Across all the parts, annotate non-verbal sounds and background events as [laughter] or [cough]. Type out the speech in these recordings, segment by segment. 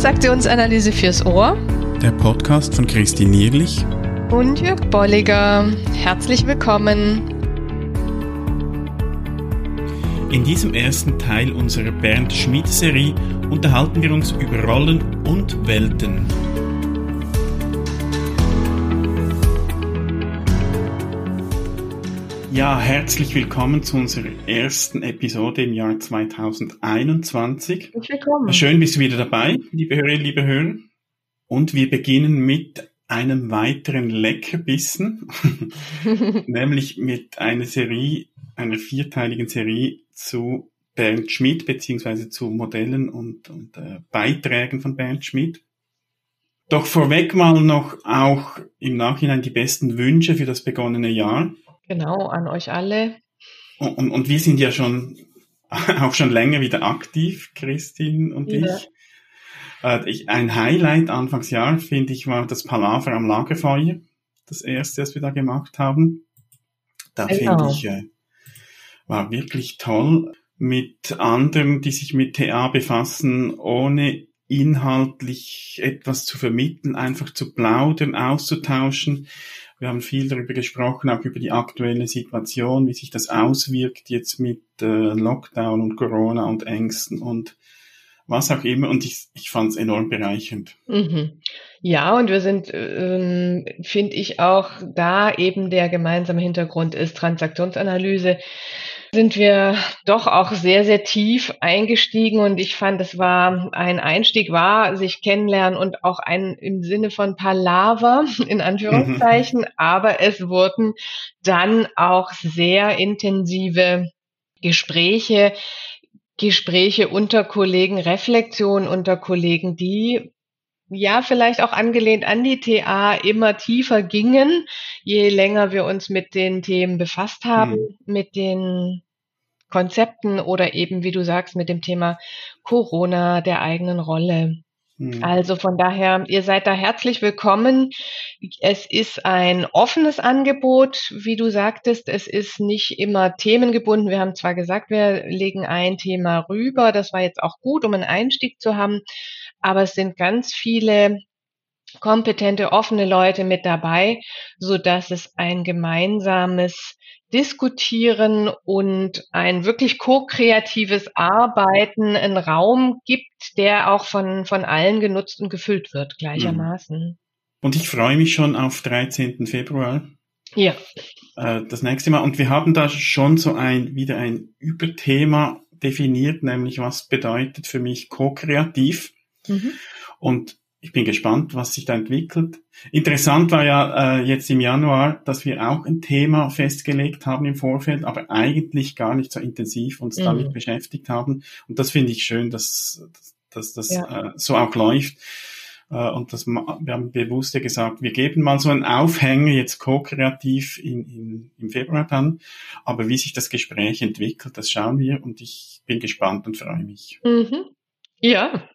Transaktionsanalyse fürs Ohr. Der Podcast von Christine Nierlich und Jörg Bolliger. Herzlich willkommen. In diesem ersten Teil unserer Bernd Schmidt-Serie unterhalten wir uns über Rollen und Welten. Ja, herzlich willkommen zu unserer ersten Episode im Jahr 2021. Willkommen. Schön bist du wieder dabei, liebe Hörerinnen, liebe Hörer. Und wir beginnen mit einem weiteren Leckerbissen, [laughs] nämlich mit einer Serie, einer vierteiligen Serie zu Bernd Schmidt, beziehungsweise zu Modellen und, und äh, Beiträgen von Bernd Schmidt. Doch vorweg mal noch auch im Nachhinein die besten Wünsche für das begonnene Jahr. Genau, an euch alle. Und, und, und wir sind ja schon [laughs] auch schon länger wieder aktiv, Christine und ja. ich. Äh, ich. Ein Highlight Anfangsjahr, finde ich, war das Palaver am Lagerfeuer. Das erste, was wir da gemacht haben. Da genau. finde ich, äh, war wirklich toll mit anderen, die sich mit TA befassen, ohne inhaltlich etwas zu vermitteln, einfach zu plaudern, auszutauschen. Wir haben viel darüber gesprochen, auch über die aktuelle Situation, wie sich das auswirkt jetzt mit äh, Lockdown und Corona und Ängsten und was auch immer. Und ich, ich fand es enorm bereichernd. Mhm. Ja, und wir sind, ähm, finde ich auch, da eben der gemeinsame Hintergrund ist Transaktionsanalyse sind wir doch auch sehr, sehr tief eingestiegen und ich fand, es war ein Einstieg war, sich kennenlernen und auch ein im Sinne von Palaver, in Anführungszeichen, mhm. aber es wurden dann auch sehr intensive Gespräche, Gespräche unter Kollegen, Reflexion unter Kollegen, die ja, vielleicht auch angelehnt an die TA immer tiefer gingen, je länger wir uns mit den Themen befasst haben, mhm. mit den Konzepten oder eben, wie du sagst, mit dem Thema Corona, der eigenen Rolle. Mhm. Also von daher, ihr seid da herzlich willkommen. Es ist ein offenes Angebot, wie du sagtest. Es ist nicht immer themengebunden. Wir haben zwar gesagt, wir legen ein Thema rüber. Das war jetzt auch gut, um einen Einstieg zu haben. Aber es sind ganz viele kompetente, offene Leute mit dabei, so dass es ein gemeinsames Diskutieren und ein wirklich ko-kreatives Arbeiten einen Raum gibt, der auch von, von allen genutzt und gefüllt wird gleichermaßen. Und ich freue mich schon auf 13. Februar. Ja. Äh, das nächste Mal. Und wir haben da schon so ein, wieder ein Überthema definiert, nämlich was bedeutet für mich ko-kreativ. Mhm. Und ich bin gespannt, was sich da entwickelt. Interessant war ja äh, jetzt im Januar, dass wir auch ein Thema festgelegt haben im Vorfeld, aber eigentlich gar nicht so intensiv uns mhm. damit beschäftigt haben. Und das finde ich schön, dass, dass, das ja. äh, so auch läuft. Äh, und das, wir haben bewusst ja gesagt, wir geben mal so einen Aufhänger jetzt ko-kreativ in, in, im Februar dann. Aber wie sich das Gespräch entwickelt, das schauen wir und ich bin gespannt und freue mich. Mhm. Ja.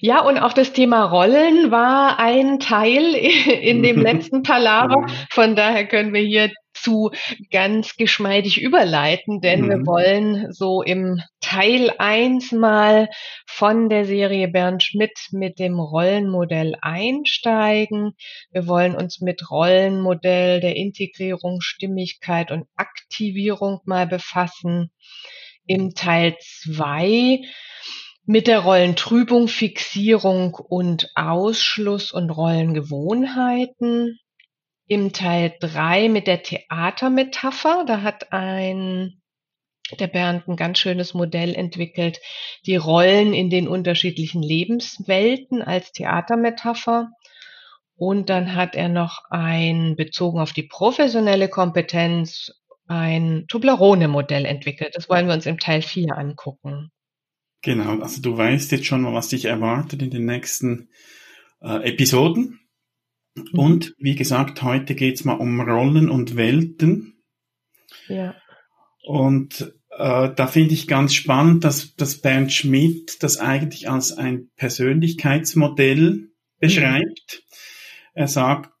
Ja, und auch das Thema Rollen war ein Teil [laughs] in dem letzten Palaver. [laughs] Von daher können wir hier zu ganz geschmeidig überleiten, denn mhm. wir wollen so im Teil eins mal von der Serie Bernd Schmidt mit dem Rollenmodell einsteigen. Wir wollen uns mit Rollenmodell der Integrierung, Stimmigkeit und Aktivierung mal befassen. Im Teil zwei mit der Rollentrübung, Fixierung und Ausschluss und Rollengewohnheiten. Im Teil drei mit der Theatermetapher, da hat ein der Bernd ein ganz schönes Modell entwickelt, die Rollen in den unterschiedlichen Lebenswelten als Theatermetapher. Und dann hat er noch ein, bezogen auf die professionelle Kompetenz, ein Toblerone-Modell entwickelt. Das wollen wir uns im Teil 4 angucken. Genau, also du weißt jetzt schon mal, was dich erwartet in den nächsten äh, Episoden. Mhm. Und wie gesagt, heute geht's mal um Rollen und Welten. Ja. Und äh, da finde ich ganz spannend, dass, dass Bernd Schmidt das eigentlich als ein Persönlichkeitsmodell beschreibt. Mhm. Er sagt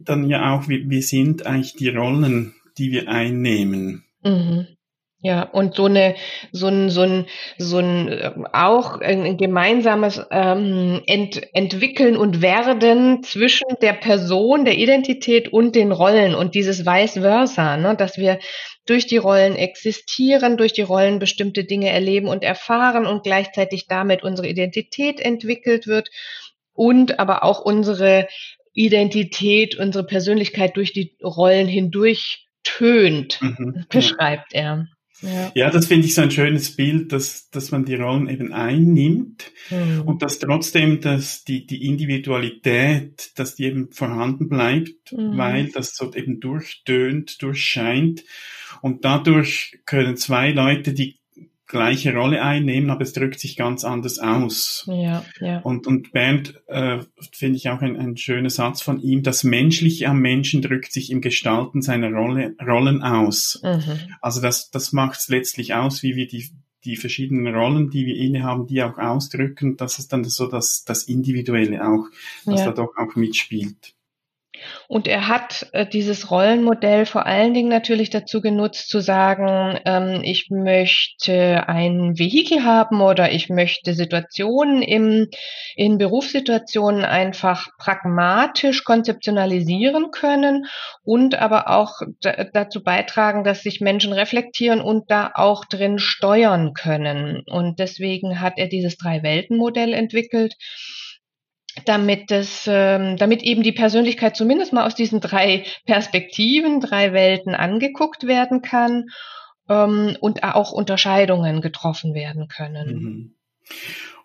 dann ja auch, wir, wir sind eigentlich die Rollen, die wir einnehmen. Mhm. Ja, und so eine, so ein, so ein, so ein äh, auch ein gemeinsames ähm, Ent, Entwickeln und Werden zwischen der Person, der Identität und den Rollen. Und dieses Vice versa, ne, dass wir durch die Rollen existieren, durch die Rollen bestimmte Dinge erleben und erfahren und gleichzeitig damit unsere Identität entwickelt wird und aber auch unsere Identität, unsere Persönlichkeit durch die Rollen hindurch tönt, mhm, beschreibt er. Ja, ja das finde ich so ein schönes Bild, dass, dass man die Rollen eben einnimmt mhm. und dass trotzdem dass die, die Individualität, dass die eben vorhanden bleibt, mhm. weil das so eben durchtönt, durchscheint. Und dadurch können zwei Leute, die gleiche Rolle einnehmen, aber es drückt sich ganz anders aus. Ja, ja. Und, und Bernd, äh, finde ich auch ein, ein schöner Satz von ihm, das Menschliche am Menschen drückt sich im Gestalten seiner Rolle, Rollen aus. Mhm. Also das, das macht es letztlich aus, wie wir die, die verschiedenen Rollen, die wir innehaben, die auch ausdrücken. Das ist dann so das, das Individuelle auch, das ja. da doch auch mitspielt. Und er hat äh, dieses Rollenmodell vor allen Dingen natürlich dazu genutzt, zu sagen, ähm, ich möchte ein Vehikel haben oder ich möchte Situationen im, in Berufssituationen einfach pragmatisch konzeptionalisieren können und aber auch dazu beitragen, dass sich Menschen reflektieren und da auch drin steuern können. Und deswegen hat er dieses Drei-Welten-Modell entwickelt damit es, ähm, damit eben die Persönlichkeit zumindest mal aus diesen drei Perspektiven, drei Welten angeguckt werden kann ähm, und auch Unterscheidungen getroffen werden können. Mhm.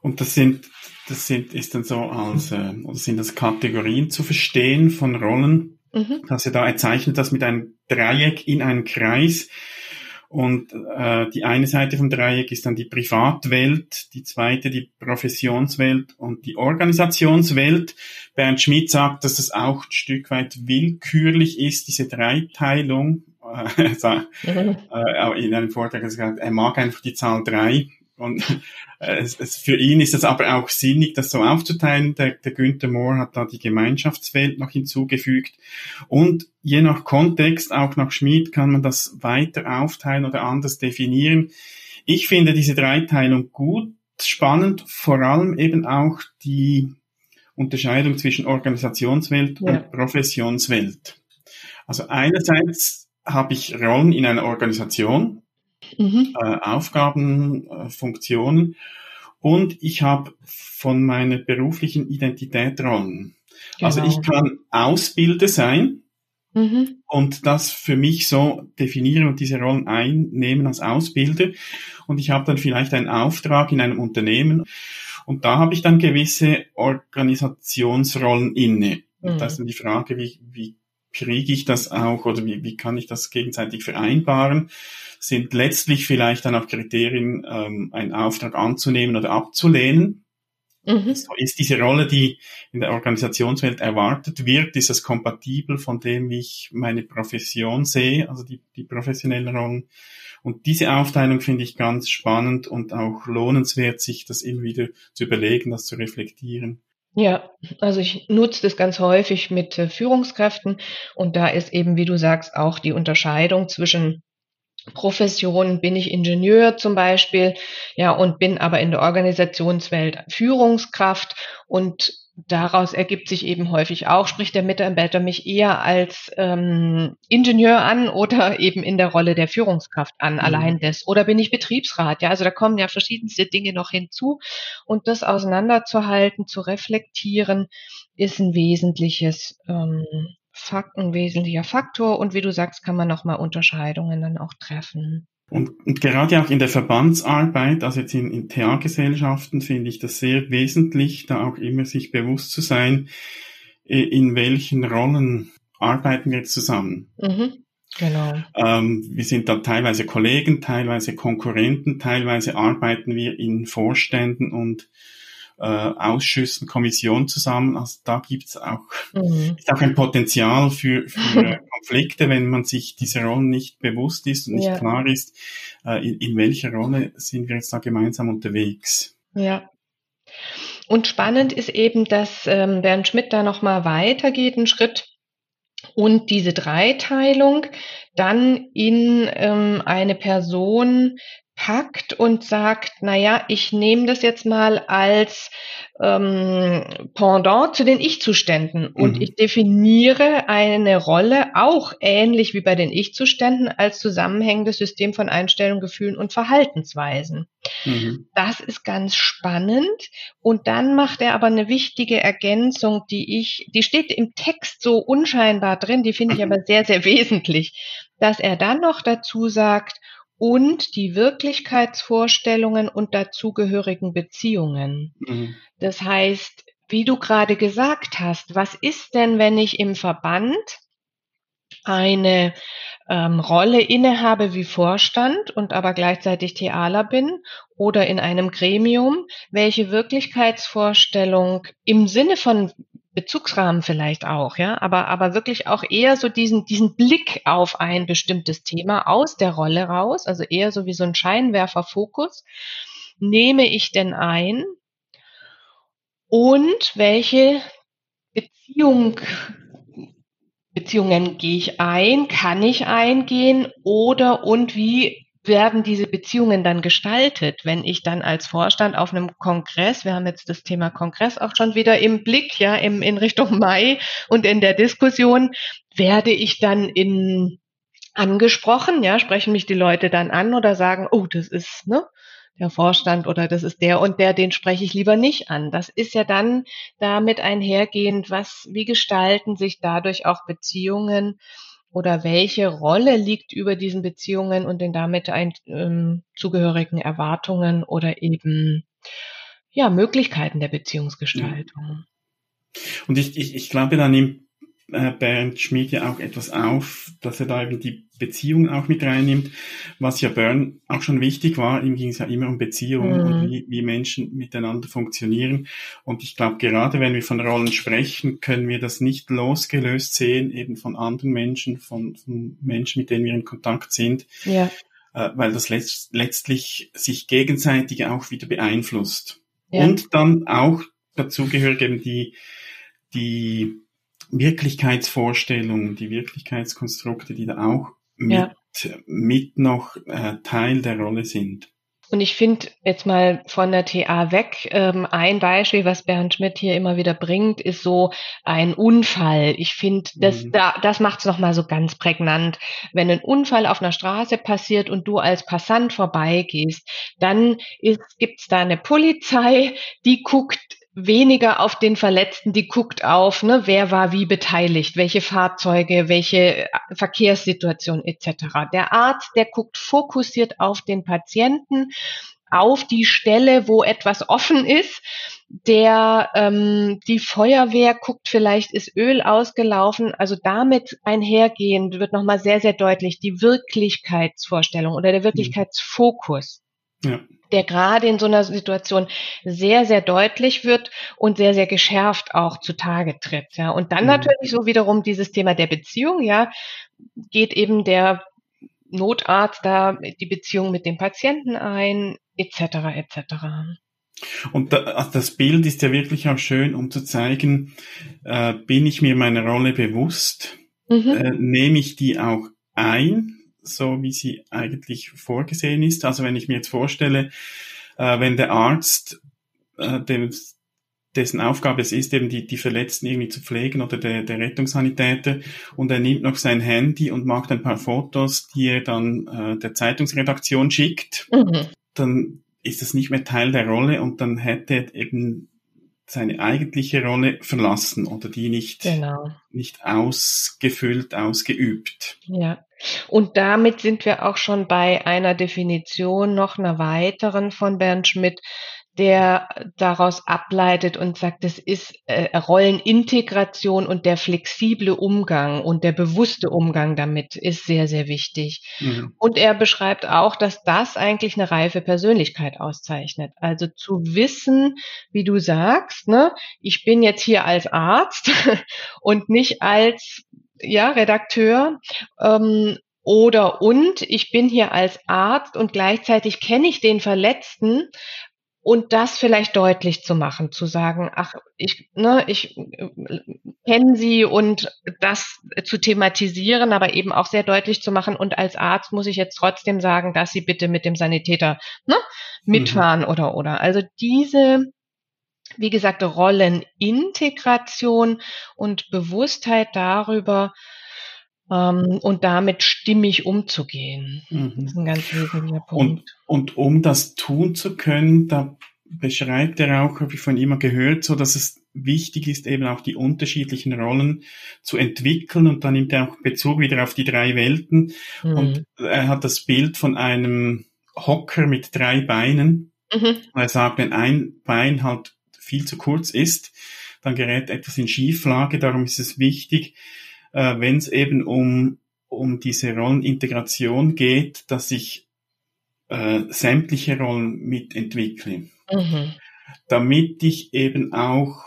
Und das sind, das sind, ist dann so als, äh, sind das Kategorien zu verstehen von Rollen? Mhm. Dass er da, er zeichnet das mit einem Dreieck in einen Kreis und äh, die eine Seite vom Dreieck ist dann die Privatwelt, die zweite die Professionswelt und die Organisationswelt. Bernd Schmidt sagt, dass es auch ein Stück weit willkürlich ist, diese Dreiteilung. [laughs] Äh, mhm. äh, in einem Vortrag hat er gesagt, er mag einfach die Zahl drei. Und äh, es, es, für ihn ist es aber auch sinnig, das so aufzuteilen. Der, der Günther Mohr hat da die Gemeinschaftswelt noch hinzugefügt. Und je nach Kontext, auch nach Schmid, kann man das weiter aufteilen oder anders definieren. Ich finde diese Dreiteilung gut, spannend, vor allem eben auch die Unterscheidung zwischen Organisationswelt ja. und Professionswelt. Also einerseits habe ich Rollen in einer Organisation, mhm. äh, Aufgaben, äh, Funktionen. Und ich habe von meiner beruflichen Identität Rollen. Also genau. Also ich kann Ausbilder sein mhm. und das für mich so definieren und diese Rollen einnehmen als Ausbilder. Und ich habe dann vielleicht einen Auftrag in einem Unternehmen und da habe ich dann gewisse Organisationsrollen inne. Mhm. Das ist dann die Frage, wie, wie kriege ich das auch oder wie, wie kann ich das gegenseitig vereinbaren? Sind letztlich vielleicht dann auch Kriterien, ähm, einen Auftrag anzunehmen oder abzulehnen? Mhm. So ist diese Rolle, die in der Organisationswelt erwartet wird, ist das kompatibel von dem, wie ich meine Profession sehe, also die, die professionellen Rollen. Und diese Aufteilung finde ich ganz spannend und auch lohnenswert, sich das immer wieder zu überlegen, das zu reflektieren. Ja, also ich nutze das ganz häufig mit äh, Führungskräften und da ist eben, wie du sagst, auch die Unterscheidung zwischen Profession, bin ich Ingenieur zum Beispiel, ja, und bin aber in der Organisationswelt Führungskraft und daraus ergibt sich eben häufig auch, spricht der Mitarbeiter mich eher als ähm, Ingenieur an oder [laughs] eben in der Rolle der Führungskraft an, mhm. allein das. Oder bin ich Betriebsrat? Ja, also da kommen ja verschiedenste Dinge noch hinzu. Und das auseinanderzuhalten, zu reflektieren, ist ein wesentliches ähm, Fakt, ein wesentlicher Faktor. Und wie du sagst, kann man nochmal Unterscheidungen dann auch treffen. Und, und gerade auch in der Verbandsarbeit, also jetzt in, in TA-Gesellschaften, finde ich das sehr wesentlich, da auch immer sich bewusst zu sein, in welchen Rollen arbeiten wir zusammen. Mhm, genau. Ähm, wir sind da teilweise Kollegen, teilweise Konkurrenten, teilweise arbeiten wir in Vorständen und äh, Ausschüssen, Kommissionen zusammen. Also da gibt's auch, mhm. ist auch ein Potenzial für, für [laughs] Konflikte, wenn man sich dieser Rollen nicht bewusst ist und nicht ja. klar ist, äh, in, in welcher Rolle sind wir jetzt da gemeinsam unterwegs. Ja. Und spannend ist eben, dass ähm, Bernd Schmidt da nochmal weitergeht, einen Schritt und diese Dreiteilung dann in ähm, eine Person packt und sagt, na ja, ich nehme das jetzt mal als ähm, Pendant zu den Ich-Zuständen und mhm. ich definiere eine Rolle auch ähnlich wie bei den Ich-Zuständen als zusammenhängendes System von Einstellungen, Gefühlen und Verhaltensweisen. Mhm. Das ist ganz spannend und dann macht er aber eine wichtige Ergänzung, die ich, die steht im Text so unscheinbar drin, die finde ich aber sehr, sehr wesentlich, dass er dann noch dazu sagt, und die Wirklichkeitsvorstellungen und dazugehörigen Beziehungen. Mhm. Das heißt, wie du gerade gesagt hast, was ist denn, wenn ich im Verband eine ähm, Rolle innehabe wie Vorstand und aber gleichzeitig Thealer bin oder in einem Gremium, welche Wirklichkeitsvorstellung im Sinne von Bezugsrahmen vielleicht auch, ja, aber, aber wirklich auch eher so diesen, diesen Blick auf ein bestimmtes Thema aus der Rolle raus, also eher so wie so ein Scheinwerferfokus, nehme ich denn ein? Und welche Beziehung, Beziehungen gehe ich ein, kann ich eingehen? Oder und wie werden diese Beziehungen dann gestaltet, wenn ich dann als Vorstand auf einem Kongress, wir haben jetzt das Thema Kongress auch schon wieder im Blick, ja, im, in Richtung Mai und in der Diskussion, werde ich dann in angesprochen, ja, sprechen mich die Leute dann an oder sagen, oh, das ist, ne, der Vorstand oder das ist der und der, den spreche ich lieber nicht an. Das ist ja dann damit einhergehend, was, wie gestalten sich dadurch auch Beziehungen oder welche Rolle liegt über diesen Beziehungen und den damit ein, ähm, zugehörigen Erwartungen oder eben ja, Möglichkeiten der Beziehungsgestaltung. Und ich, ich, ich glaube, da nimmt äh, Bernd Schmidt ja auch etwas auf, dass er da eben die Beziehung auch mit reinnimmt, was ja Bern auch schon wichtig war. Ihm ging es ja immer um Beziehungen mhm. und wie, wie Menschen miteinander funktionieren. Und ich glaube, gerade wenn wir von Rollen sprechen, können wir das nicht losgelöst sehen, eben von anderen Menschen, von, von Menschen, mit denen wir in Kontakt sind. Ja. Äh, weil das letzt, letztlich sich gegenseitig auch wieder beeinflusst. Ja. Und dann auch dazu gehört eben die, die Wirklichkeitsvorstellungen, die Wirklichkeitskonstrukte, die da auch mit, ja. mit noch äh, Teil der Rolle sind. Und ich finde jetzt mal von der TA weg, ähm, ein Beispiel, was Bernd Schmidt hier immer wieder bringt, ist so ein Unfall. Ich finde, das, mhm. da, das macht es nochmal so ganz prägnant. Wenn ein Unfall auf einer Straße passiert und du als Passant vorbeigehst, dann gibt es da eine Polizei, die guckt weniger auf den Verletzten, die guckt auf, ne, wer war wie beteiligt, welche Fahrzeuge, welche äh, Verkehrssituation etc. Der Arzt, der guckt fokussiert auf den Patienten, auf die Stelle, wo etwas offen ist. Der ähm, die Feuerwehr guckt, vielleicht ist Öl ausgelaufen. Also damit einhergehend wird nochmal sehr, sehr deutlich die Wirklichkeitsvorstellung oder der mhm. Wirklichkeitsfokus. Ja der gerade in so einer Situation sehr, sehr deutlich wird und sehr, sehr geschärft auch zutage tritt. Ja. Und dann mhm. natürlich so wiederum dieses Thema der Beziehung, ja, geht eben der Notarzt da die Beziehung mit dem Patienten ein, etc. etc. Und also das Bild ist ja wirklich auch schön, um zu zeigen, äh, bin ich mir meiner Rolle bewusst, mhm. äh, nehme ich die auch ein, so wie sie eigentlich vorgesehen ist. Also wenn ich mir jetzt vorstelle, äh, wenn der Arzt, äh, dem, dessen Aufgabe es ist, eben die, die Verletzten irgendwie zu pflegen oder der, der Rettungssanitäter und er nimmt noch sein Handy und macht ein paar Fotos, die er dann äh, der Zeitungsredaktion schickt, mhm. dann ist das nicht mehr Teil der Rolle und dann hätte er eben seine eigentliche Rolle verlassen oder die nicht, genau. nicht ausgefüllt, ausgeübt. Ja. Und damit sind wir auch schon bei einer Definition noch einer weiteren von Bernd Schmidt, der daraus ableitet und sagt, es ist äh, Rollenintegration und der flexible Umgang und der bewusste Umgang damit ist sehr, sehr wichtig. Mhm. Und er beschreibt auch, dass das eigentlich eine reife Persönlichkeit auszeichnet. Also zu wissen, wie du sagst, ne, ich bin jetzt hier als Arzt [laughs] und nicht als ja, Redakteur ähm, oder und ich bin hier als Arzt und gleichzeitig kenne ich den Verletzten und das vielleicht deutlich zu machen, zu sagen, ach, ich, ne, ich äh, kenne sie und das zu thematisieren, aber eben auch sehr deutlich zu machen. Und als Arzt muss ich jetzt trotzdem sagen, dass sie bitte mit dem Sanitäter ne, mitfahren mhm. oder oder. Also diese wie gesagt, Rollenintegration und Bewusstheit darüber, ähm, und damit stimmig umzugehen. Mhm. Das ist ein ganz wesentlicher Punkt. Und, und um das tun zu können, da beschreibt er auch, habe ich von ihm gehört, so dass es wichtig ist, eben auch die unterschiedlichen Rollen zu entwickeln und dann nimmt er auch Bezug wieder auf die drei Welten mhm. und er hat das Bild von einem Hocker mit drei Beinen. Mhm. Er sagt, wenn ein Bein halt viel zu kurz ist, dann gerät etwas in Schieflage. Darum ist es wichtig, äh, wenn es eben um, um diese Rollenintegration geht, dass ich äh, sämtliche Rollen mitentwickle. Mhm. Damit ich eben auch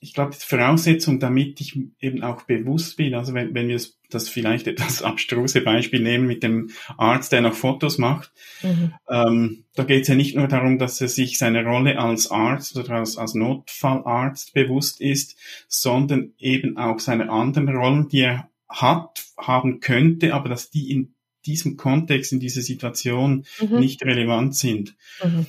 ich glaube, die Voraussetzung, damit ich eben auch bewusst bin, also wenn, wenn wir das vielleicht etwas [laughs] abstruse Beispiel nehmen mit dem Arzt, der noch Fotos macht, mhm. ähm, da geht es ja nicht nur darum, dass er sich seine Rolle als Arzt oder als, als Notfallarzt bewusst ist, sondern eben auch seine anderen Rollen, die er hat, haben könnte, aber dass die in diesem Kontext, in dieser Situation mhm. nicht relevant sind. Mhm.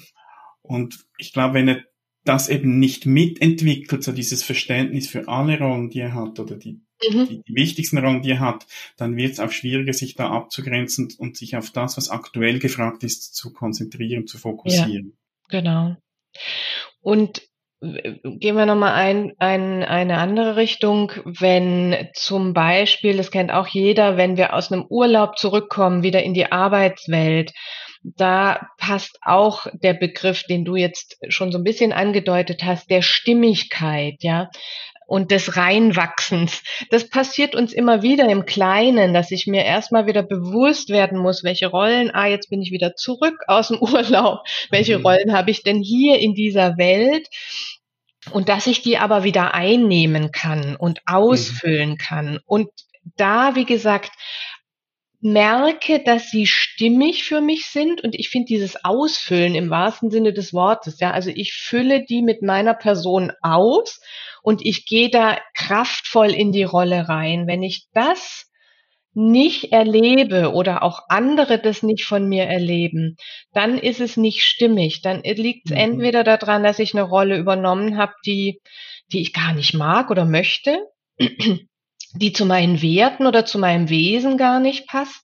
Und ich glaube, wenn er das eben nicht mitentwickelt, so dieses Verständnis für alle Rollen, die er hat oder die, mhm. die, die, wichtigsten Rollen, die er hat, dann wird es auch schwieriger, sich da abzugrenzen und sich auf das, was aktuell gefragt ist, zu konzentrieren, zu fokussieren. Ja, genau. Und gehen wir nochmal ein, ein, eine andere Richtung. Wenn zum Beispiel, das kennt auch jeder, wenn wir aus einem Urlaub zurückkommen, wieder in die Arbeitswelt da passt auch der Begriff, den du jetzt schon so ein bisschen angedeutet hast, der Stimmigkeit, ja, und des Reinwachsens. Das passiert uns immer wieder im Kleinen, dass ich mir erstmal wieder bewusst werden muss, welche Rollen, ah, jetzt bin ich wieder zurück aus dem [laughs] Urlaub, welche mhm. Rollen habe ich denn hier in dieser Welt? Und dass ich die aber wieder einnehmen kann und ausfüllen mhm. kann. Und da, wie gesagt, merke, dass sie stimmig für mich sind und ich finde dieses Ausfüllen im wahrsten Sinne des Wortes, ja, also ich fülle die mit meiner Person aus und ich gehe da kraftvoll in die Rolle rein. Wenn ich das nicht erlebe oder auch andere das nicht von mir erleben, dann ist es nicht stimmig. Dann liegt es mhm. entweder daran, dass ich eine Rolle übernommen habe, die, die ich gar nicht mag oder möchte, die zu meinen Werten oder zu meinem Wesen gar nicht passt.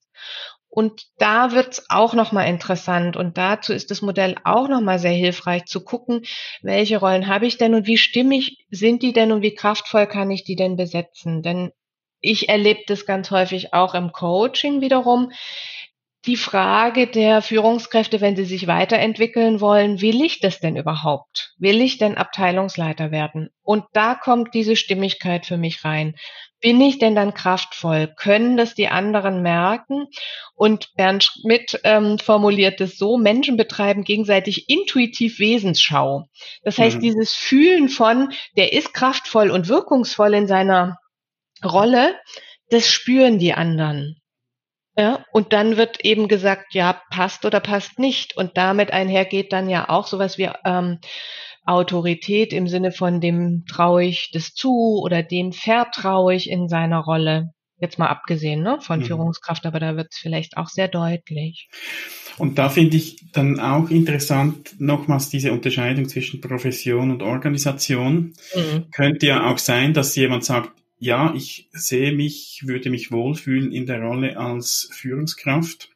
Und da wird's auch nochmal interessant und dazu ist das Modell auch nochmal sehr hilfreich zu gucken, welche Rollen habe ich denn und wie stimmig sind die denn und wie kraftvoll kann ich die denn besetzen? Denn ich erlebe das ganz häufig auch im Coaching wiederum. Die Frage der Führungskräfte, wenn sie sich weiterentwickeln wollen, will ich das denn überhaupt? Will ich denn Abteilungsleiter werden? Und da kommt diese Stimmigkeit für mich rein bin ich denn dann kraftvoll? Können das die anderen merken? Und Bernd Schmidt ähm, formuliert es so, Menschen betreiben gegenseitig intuitiv Wesensschau. Das heißt, mhm. dieses Fühlen von, der ist kraftvoll und wirkungsvoll in seiner Rolle, das spüren die anderen. Ja, und dann wird eben gesagt, ja, passt oder passt nicht. Und damit einhergeht dann ja auch sowas wie ähm, Autorität im Sinne von dem traue ich das zu oder dem vertraue ich in seiner Rolle. Jetzt mal abgesehen ne, von mhm. Führungskraft, aber da wird es vielleicht auch sehr deutlich. Und da finde ich dann auch interessant nochmals diese Unterscheidung zwischen Profession und Organisation. Mhm. Könnte ja auch sein, dass jemand sagt, ja, ich sehe mich, würde mich wohlfühlen in der Rolle als Führungskraft,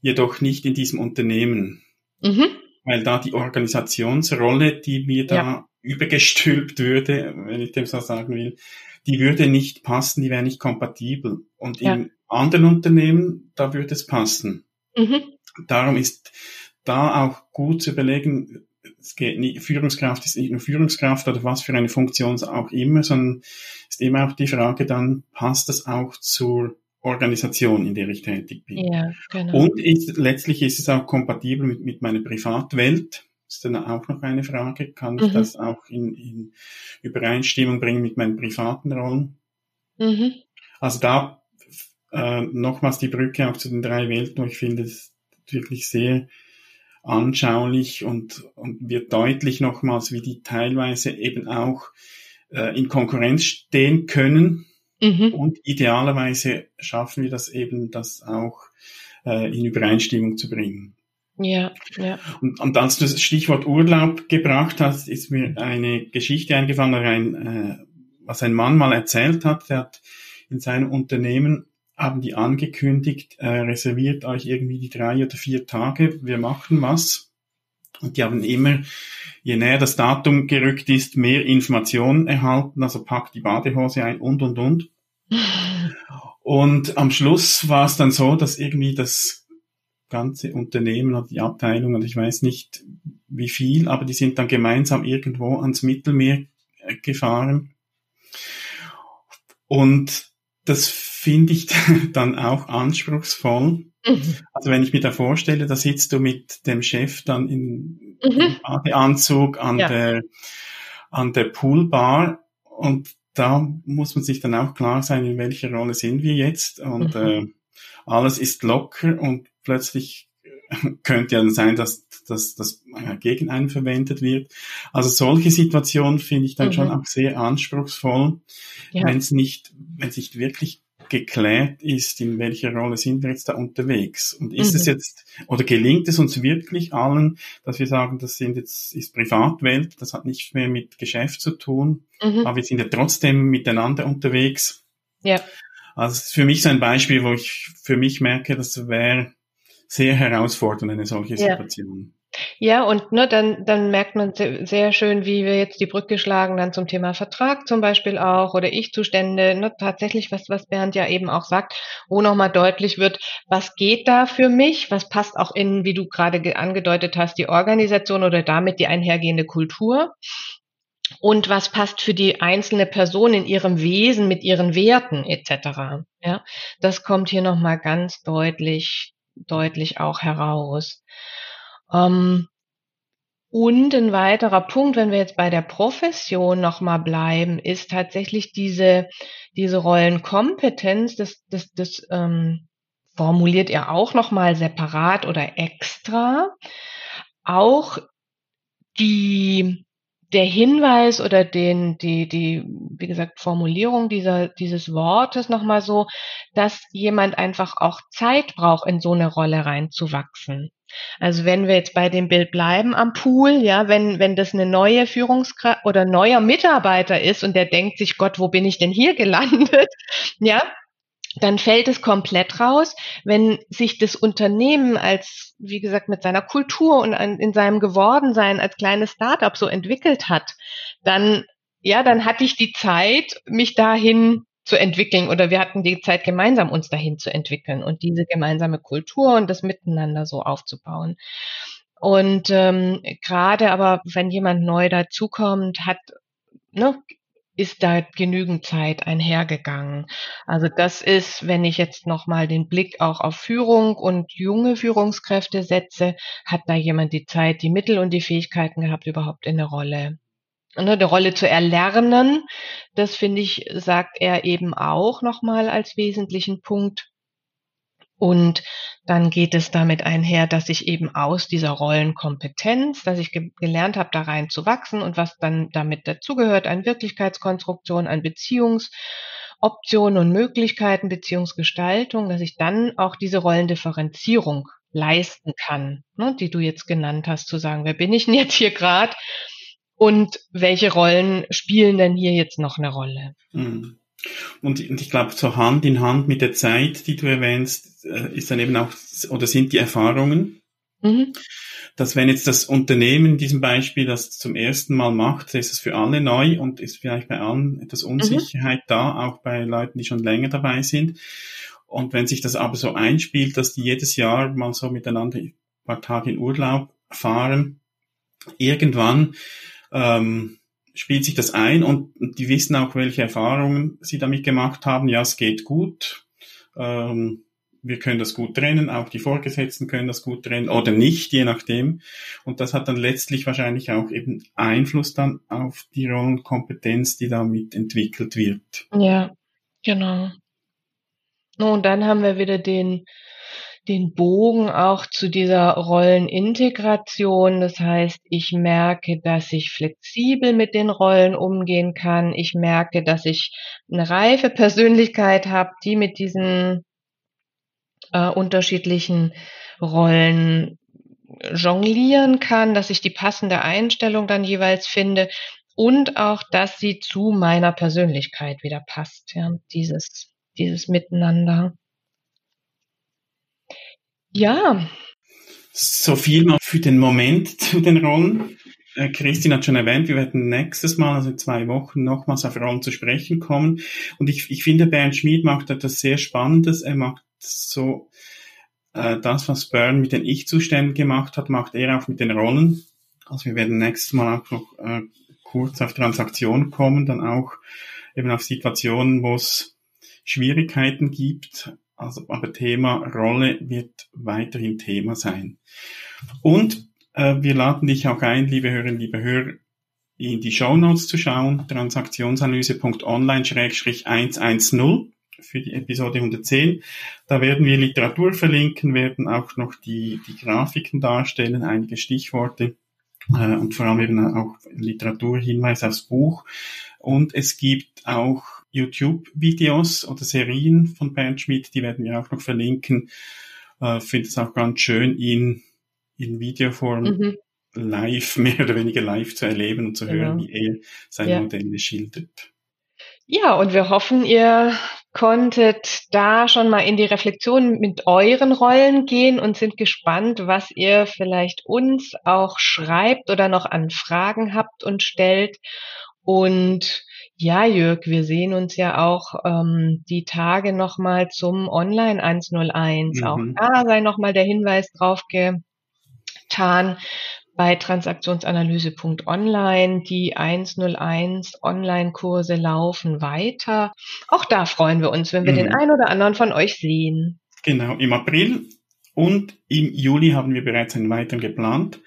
jedoch nicht in diesem Unternehmen. Mhm weil da die Organisationsrolle, die mir da ja. übergestülpt würde, wenn ich dem so sagen will, die würde nicht passen, die wäre nicht kompatibel. Und ja. in anderen Unternehmen, da würde es passen. Mhm. Darum ist da auch gut zu überlegen, es geht nicht, Führungskraft ist nicht nur Führungskraft oder was für eine Funktion auch immer, sondern ist immer auch die Frage dann, passt das auch zur Organisation, in der ich tätig bin. Ja, genau. Und ist, letztlich ist es auch kompatibel mit, mit meiner Privatwelt. Das ist dann auch noch eine Frage. Kann ich mhm. das auch in, in Übereinstimmung bringen mit meinen privaten Rollen? Mhm. Also da äh, nochmals die Brücke auch zu den drei Welten, ich finde es wirklich sehr anschaulich und, und wird deutlich nochmals, wie die teilweise eben auch äh, in Konkurrenz stehen können. Mhm. Und idealerweise schaffen wir das eben, das auch äh, in Übereinstimmung zu bringen. Ja, ja. Und, und als du das Stichwort Urlaub gebracht hast, ist mir eine Geschichte eingefallen, ein, äh, was ein Mann mal erzählt hat. Der hat in seinem Unternehmen haben die angekündigt, äh, reserviert euch irgendwie die drei oder vier Tage, wir machen was. Und die haben immer, je näher das Datum gerückt ist, mehr Informationen erhalten, also packt die Badehose ein und und und. Und am Schluss war es dann so, dass irgendwie das ganze Unternehmen oder die Abteilung, und ich weiß nicht wie viel, aber die sind dann gemeinsam irgendwo ans Mittelmeer äh, gefahren. Und das finde ich [laughs] dann auch anspruchsvoll. Mhm. Also wenn ich mir da vorstelle, da sitzt du mit dem Chef dann in mhm. Badeanzug an ja. der an der Poolbar und da muss man sich dann auch klar sein, in welcher Rolle sind wir jetzt und mhm. äh, alles ist locker und plötzlich [laughs] könnte ja dann sein, dass, dass das gegen einen verwendet wird. Also solche Situationen finde ich dann mhm. schon auch sehr anspruchsvoll, ja. wenn es nicht, wenn es nicht wirklich geklärt ist, in welcher Rolle sind wir jetzt da unterwegs. Und ist mhm. es jetzt, oder gelingt es uns wirklich allen, dass wir sagen, das sind jetzt, ist Privatwelt, das hat nichts mehr mit Geschäft zu tun, mhm. aber wir sind ja trotzdem miteinander unterwegs. Ja. Also für mich so ein Beispiel, wo ich für mich merke, das wäre sehr herausfordernd, eine solche Situation. Ja, und ne, dann, dann merkt man sehr schön, wie wir jetzt die Brücke schlagen, dann zum Thema Vertrag zum Beispiel auch oder Ich-Zustände, ne, tatsächlich, was, was Bernd ja eben auch sagt, wo nochmal deutlich wird, was geht da für mich, was passt auch in, wie du gerade angedeutet hast, die Organisation oder damit die einhergehende Kultur und was passt für die einzelne Person in ihrem Wesen mit ihren Werten etc. Ja, das kommt hier nochmal ganz deutlich, deutlich auch heraus. Ähm, und ein weiterer Punkt, wenn wir jetzt bei der Profession nochmal bleiben, ist tatsächlich diese, diese Rollenkompetenz, das, das, das ähm, formuliert er auch nochmal separat oder extra. Auch die, der Hinweis oder den, die, die, wie gesagt, Formulierung dieser, dieses Wortes nochmal so, dass jemand einfach auch Zeit braucht, in so eine Rolle reinzuwachsen. Also wenn wir jetzt bei dem Bild bleiben am Pool, ja, wenn, wenn das eine neue Führungskraft oder neuer Mitarbeiter ist und der denkt sich, Gott, wo bin ich denn hier [laughs] gelandet? Ja, dann fällt es komplett raus. Wenn sich das Unternehmen als, wie gesagt, mit seiner Kultur und in seinem Gewordensein als kleines Startup so entwickelt hat, dann, ja, dann hatte ich die Zeit, mich dahin zu entwickeln oder wir hatten die Zeit gemeinsam uns dahin zu entwickeln und diese gemeinsame Kultur und das Miteinander so aufzubauen. Und ähm, gerade aber, wenn jemand neu dazukommt, hat, ne, ist da genügend Zeit einhergegangen. Also das ist, wenn ich jetzt nochmal den Blick auch auf Führung und junge Führungskräfte setze, hat da jemand die Zeit, die Mittel und die Fähigkeiten gehabt, überhaupt in eine Rolle eine Rolle zu erlernen. Das finde ich, sagt er eben auch nochmal als wesentlichen Punkt. Und dann geht es damit einher, dass ich eben aus dieser Rollenkompetenz, dass ich ge gelernt habe, da rein zu wachsen und was dann damit dazugehört, an Wirklichkeitskonstruktion, an Beziehungsoptionen und Möglichkeiten, Beziehungsgestaltung, dass ich dann auch diese Rollendifferenzierung leisten kann, ne, die du jetzt genannt hast, zu sagen, wer bin ich denn jetzt hier gerade und welche Rollen spielen denn hier jetzt noch eine Rolle? Mhm. Und, und ich glaube, so Hand in Hand mit der Zeit, die du erwähnst, äh, ist dann eben auch, oder sind die Erfahrungen, mhm. dass wenn jetzt das Unternehmen in diesem Beispiel das zum ersten Mal macht, ist es für alle neu und ist vielleicht bei allen etwas mhm. Unsicherheit mhm. da, auch bei Leuten, die schon länger dabei sind. Und wenn sich das aber so einspielt, dass die jedes Jahr mal so miteinander ein paar Tage in Urlaub fahren, irgendwann ähm, spielt sich das ein und die wissen auch, welche Erfahrungen sie damit gemacht haben. Ja, es geht gut. Ähm, wir können das gut trennen, auch die Vorgesetzten können das gut trennen oder nicht, je nachdem. Und das hat dann letztlich wahrscheinlich auch eben Einfluss dann auf die Rollenkompetenz, die damit entwickelt wird. Ja, genau. Und dann haben wir wieder den den Bogen auch zu dieser Rollenintegration. Das heißt, ich merke, dass ich flexibel mit den Rollen umgehen kann. Ich merke, dass ich eine reife Persönlichkeit habe, die mit diesen äh, unterschiedlichen Rollen jonglieren kann, dass ich die passende Einstellung dann jeweils finde und auch, dass sie zu meiner Persönlichkeit wieder passt. Ja, dieses, dieses Miteinander. Ja. So viel mal für den Moment [laughs] zu den Rollen. Äh, Christine hat schon erwähnt, wir werden nächstes Mal, also in zwei Wochen, nochmals auf Rollen zu sprechen kommen. Und ich, ich finde, Bernd Schmid macht etwas sehr Spannendes. Er macht so äh, das, was Byrne mit den Ich-Zuständen gemacht hat, macht er auch mit den Rollen. Also wir werden nächstes Mal auch noch äh, kurz auf Transaktionen kommen, dann auch eben auf Situationen, wo es Schwierigkeiten gibt. Also aber Thema Rolle wird weiterhin Thema sein. Und äh, wir laden dich auch ein, liebe Hörerinnen, liebe Hörer, in die Show Notes zu schauen, transaktionsanalyse.online-110 für die Episode 110. Da werden wir Literatur verlinken, werden auch noch die, die Grafiken darstellen, einige Stichworte äh, und vor allem eben auch Literaturhinweis aufs Buch. Und es gibt auch YouTube-Videos oder Serien von Bernd Schmidt, die werden wir auch noch verlinken. Äh, Finde es auch ganz schön, ihn in Videoform mhm. live, [laughs] mehr oder weniger live zu erleben und zu genau. hören, wie er seine ja. Modelle schildert. Ja, und wir hoffen, ihr konntet da schon mal in die Reflexion mit euren Rollen gehen und sind gespannt, was ihr vielleicht uns auch schreibt oder noch an Fragen habt und stellt. Und ja, Jörg, wir sehen uns ja auch ähm, die Tage nochmal zum Online 101. Mhm. Auch da sei nochmal der Hinweis drauf getan bei transaktionsanalyse.online. Die 101 Online-Kurse laufen weiter. Auch da freuen wir uns, wenn wir mhm. den einen oder anderen von euch sehen. Genau, im April und im Juli haben wir bereits einen weiteren geplant.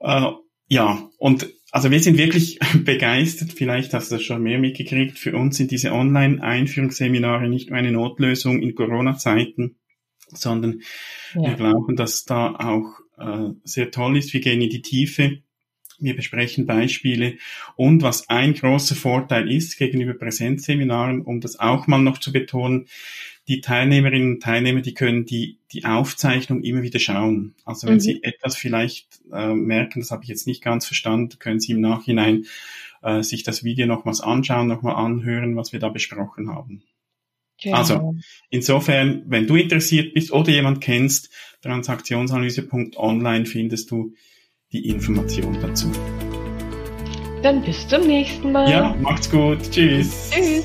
Äh, ja, und also wir sind wirklich [laughs] begeistert. Vielleicht hast du das schon mehr mitgekriegt. Für uns sind diese Online-Einführungsseminare nicht nur eine Notlösung in Corona-Zeiten, sondern ja. wir glauben, dass da auch äh, sehr toll ist. Wir gehen in die Tiefe. Wir besprechen Beispiele und was ein großer Vorteil ist gegenüber Präsenzseminaren, um das auch mal noch zu betonen, die Teilnehmerinnen und Teilnehmer, die können die, die Aufzeichnung immer wieder schauen. Also wenn mhm. sie etwas vielleicht äh, merken, das habe ich jetzt nicht ganz verstanden, können sie im Nachhinein äh, sich das Video nochmals anschauen, nochmal anhören, was wir da besprochen haben. Genau. Also insofern, wenn du interessiert bist oder jemand kennst, transaktionsanalyse.online findest du die Information dazu. Dann bis zum nächsten Mal. Ja, macht's gut. Tschüss. Tschüss.